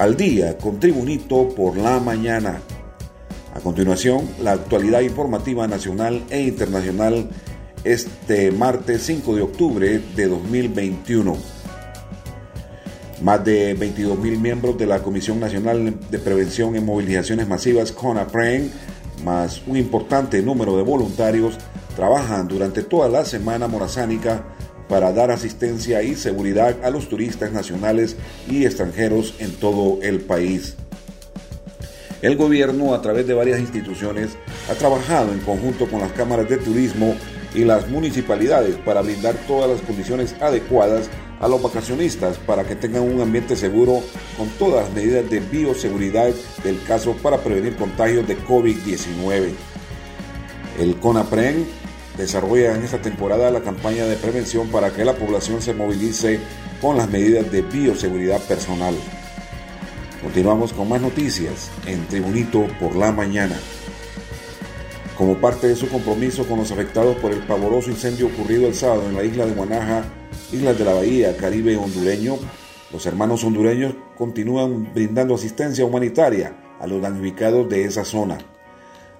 al día con Tribunito por la mañana. A continuación, la actualidad informativa nacional e internacional este martes 5 de octubre de 2021. Más de 22.000 miembros de la Comisión Nacional de Prevención en Movilizaciones Masivas, CONAPREN, más un importante número de voluntarios, trabajan durante toda la semana morazánica para dar asistencia y seguridad a los turistas nacionales y extranjeros en todo el país. El gobierno, a través de varias instituciones, ha trabajado en conjunto con las cámaras de turismo y las municipalidades para brindar todas las condiciones adecuadas a los vacacionistas para que tengan un ambiente seguro con todas las medidas de bioseguridad del caso para prevenir contagios de COVID-19. El CONAPREN desarrolla en esta temporada la campaña de prevención para que la población se movilice con las medidas de bioseguridad personal. Continuamos con más noticias en Tribunito por la mañana. Como parte de su compromiso con los afectados por el pavoroso incendio ocurrido el sábado en la isla de Guanaja, Islas de la Bahía, Caribe hondureño, los hermanos hondureños continúan brindando asistencia humanitaria a los damnificados de esa zona.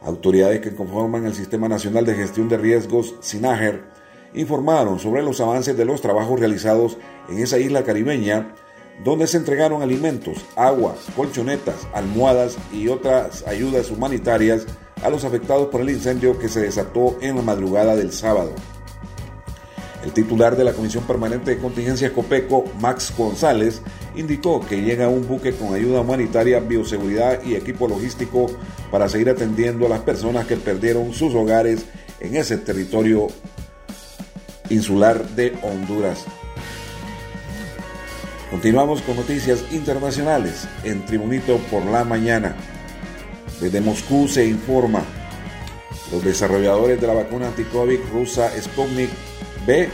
Autoridades que conforman el Sistema Nacional de Gestión de Riesgos, SINAGER, informaron sobre los avances de los trabajos realizados en esa isla caribeña, donde se entregaron alimentos, agua, colchonetas, almohadas y otras ayudas humanitarias a los afectados por el incendio que se desató en la madrugada del sábado. El titular de la Comisión Permanente de Contingencia COPECO, Max González, indicó que llega un buque con ayuda humanitaria, bioseguridad y equipo logístico para seguir atendiendo a las personas que perdieron sus hogares en ese territorio insular de Honduras. Continuamos con noticias internacionales en Tribunito por la mañana. Desde Moscú se informa, los desarrolladores de la vacuna anti-COVID rusa Sputnik B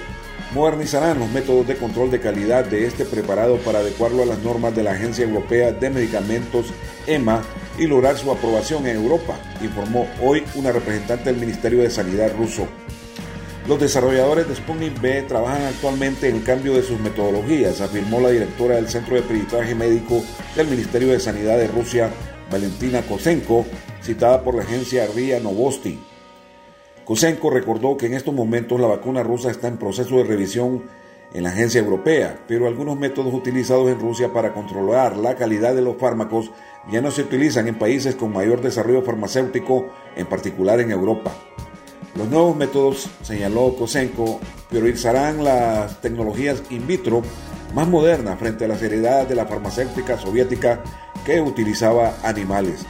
modernizarán los métodos de control de calidad de este preparado para adecuarlo a las normas de la Agencia Europea de Medicamentos EMA y lograr su aprobación en Europa, informó hoy una representante del Ministerio de Sanidad ruso. Los desarrolladores de Sputnik B trabajan actualmente en el cambio de sus metodologías, afirmó la directora del Centro de Peritaje Médico del Ministerio de Sanidad de Rusia, Valentina Kosenko, citada por la agencia RIA Novosti. Kosenko recordó que en estos momentos la vacuna rusa está en proceso de revisión en la agencia europea, pero algunos métodos utilizados en Rusia para controlar la calidad de los fármacos ya no se utilizan en países con mayor desarrollo farmacéutico, en particular en Europa. Los nuevos métodos, señaló Kosenko, priorizarán las tecnologías in vitro más modernas frente a la seriedad de la farmacéutica soviética que utilizaba animales.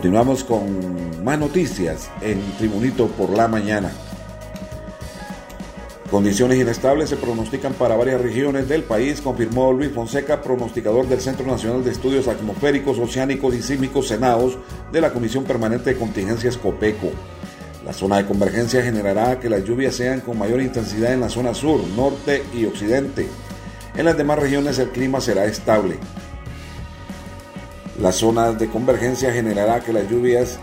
Continuamos con más noticias en Tribunito por la mañana. Condiciones inestables se pronostican para varias regiones del país, confirmó Luis Fonseca, pronosticador del Centro Nacional de Estudios Atmosféricos, Oceánicos y Sísmicos Senados de la Comisión Permanente de Contingencias COPECO. La zona de convergencia generará que las lluvias sean con mayor intensidad en la zona sur, norte y occidente. En las demás regiones el clima será estable. La zona de convergencia generará que las lluvias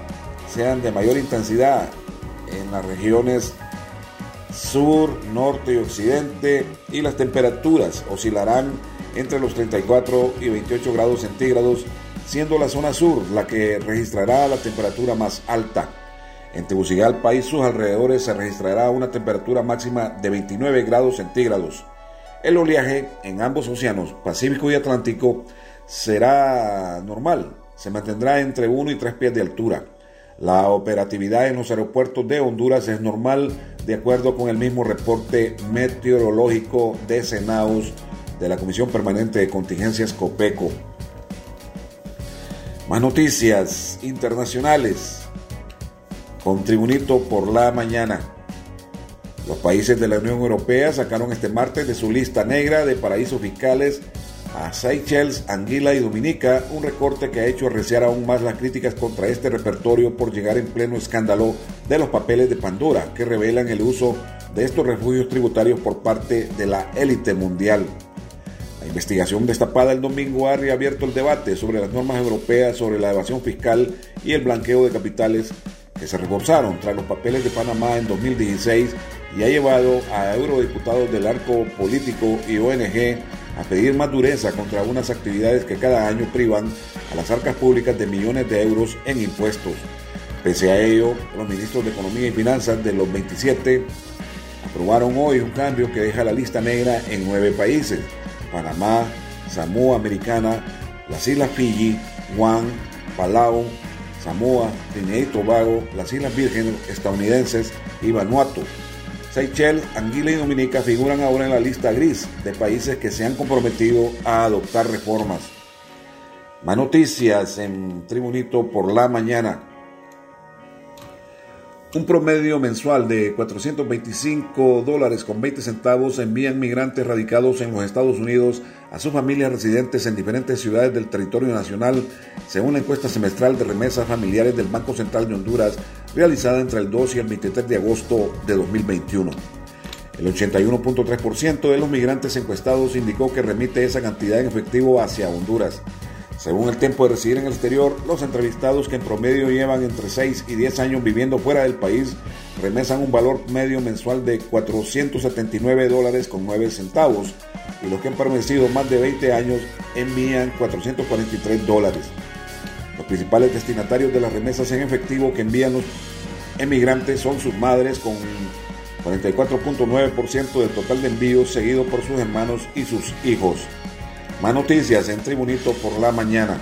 sean de mayor intensidad en las regiones sur, norte y occidente y las temperaturas oscilarán entre los 34 y 28 grados centígrados, siendo la zona sur la que registrará la temperatura más alta. En Tegucigalpa y sus alrededores se registrará una temperatura máxima de 29 grados centígrados. El oleaje en ambos océanos, Pacífico y Atlántico, será normal, se mantendrá entre 1 y 3 pies de altura. La operatividad en los aeropuertos de Honduras es normal de acuerdo con el mismo reporte meteorológico de Senaus de la Comisión Permanente de Contingencias COPECO. Más noticias internacionales con Tribunito por la mañana. Los países de la Unión Europea sacaron este martes de su lista negra de paraísos fiscales a Seychelles, Anguila y Dominica, un recorte que ha hecho arreciar aún más las críticas contra este repertorio por llegar en pleno escándalo de los papeles de Pandora, que revelan el uso de estos refugios tributarios por parte de la élite mundial. La investigación destapada el domingo ha reabierto el debate sobre las normas europeas sobre la evasión fiscal y el blanqueo de capitales que se reforzaron tras los papeles de Panamá en 2016 y ha llevado a eurodiputados del arco político y ONG a pedir más dureza contra unas actividades que cada año privan a las arcas públicas de millones de euros en impuestos. Pese a ello, los ministros de Economía y Finanzas de los 27 aprobaron hoy un cambio que deja la lista negra en nueve países, Panamá, Samoa Americana, las Islas Fiji, Guam, Palau, Samoa, Trinidad y Tobago, las Islas Vírgenes estadounidenses y Vanuatu. Seychelles, Anguila y Dominica figuran ahora en la lista gris de países que se han comprometido a adoptar reformas. Más noticias en Tribunito por la mañana. Un promedio mensual de 425 dólares con 20 centavos envían migrantes radicados en los Estados Unidos a sus familias residentes en diferentes ciudades del territorio nacional, según la encuesta semestral de remesas familiares del Banco Central de Honduras, realizada entre el 2 y el 23 de agosto de 2021. El 81.3% de los migrantes encuestados indicó que remite esa cantidad en efectivo hacia Honduras. Según el tiempo de residir en el exterior, los entrevistados que en promedio llevan entre 6 y 10 años viviendo fuera del país remesan un valor medio mensual de 479 dólares con 9 centavos y los que han permanecido más de 20 años envían 443 dólares. Los principales destinatarios de las remesas en efectivo que envían los emigrantes son sus madres con 44.9% del total de envíos, seguido por sus hermanos y sus hijos. Más noticias en Tribunito por la mañana.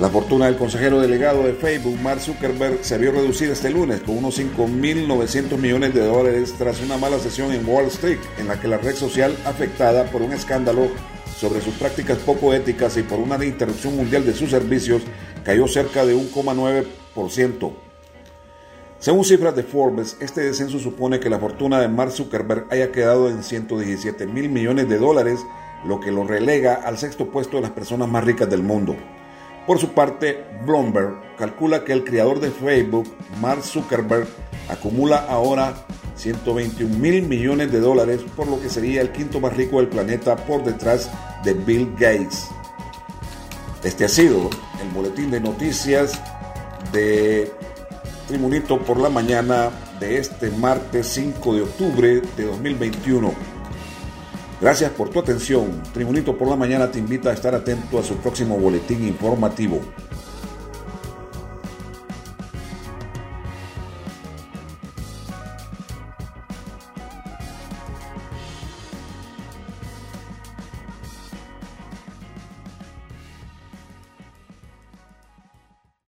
La fortuna del consejero delegado de Facebook, Mark Zuckerberg, se vio reducida este lunes con unos 5.900 millones de dólares tras una mala sesión en Wall Street, en la que la red social afectada por un escándalo sobre sus prácticas poco éticas y por una interrupción mundial de sus servicios cayó cerca de 1,9%. Según cifras de Forbes, este descenso supone que la fortuna de Mark Zuckerberg haya quedado en 117 mil millones de dólares, lo que lo relega al sexto puesto de las personas más ricas del mundo. Por su parte, Bloomberg calcula que el creador de Facebook, Mark Zuckerberg, acumula ahora 121 mil millones de dólares, por lo que sería el quinto más rico del planeta por detrás de Bill Gates. Este ha sido el boletín de noticias de Tribunito por la mañana de este martes 5 de octubre de 2021. Gracias por tu atención. Tribunito por la mañana te invita a estar atento a su próximo boletín informativo.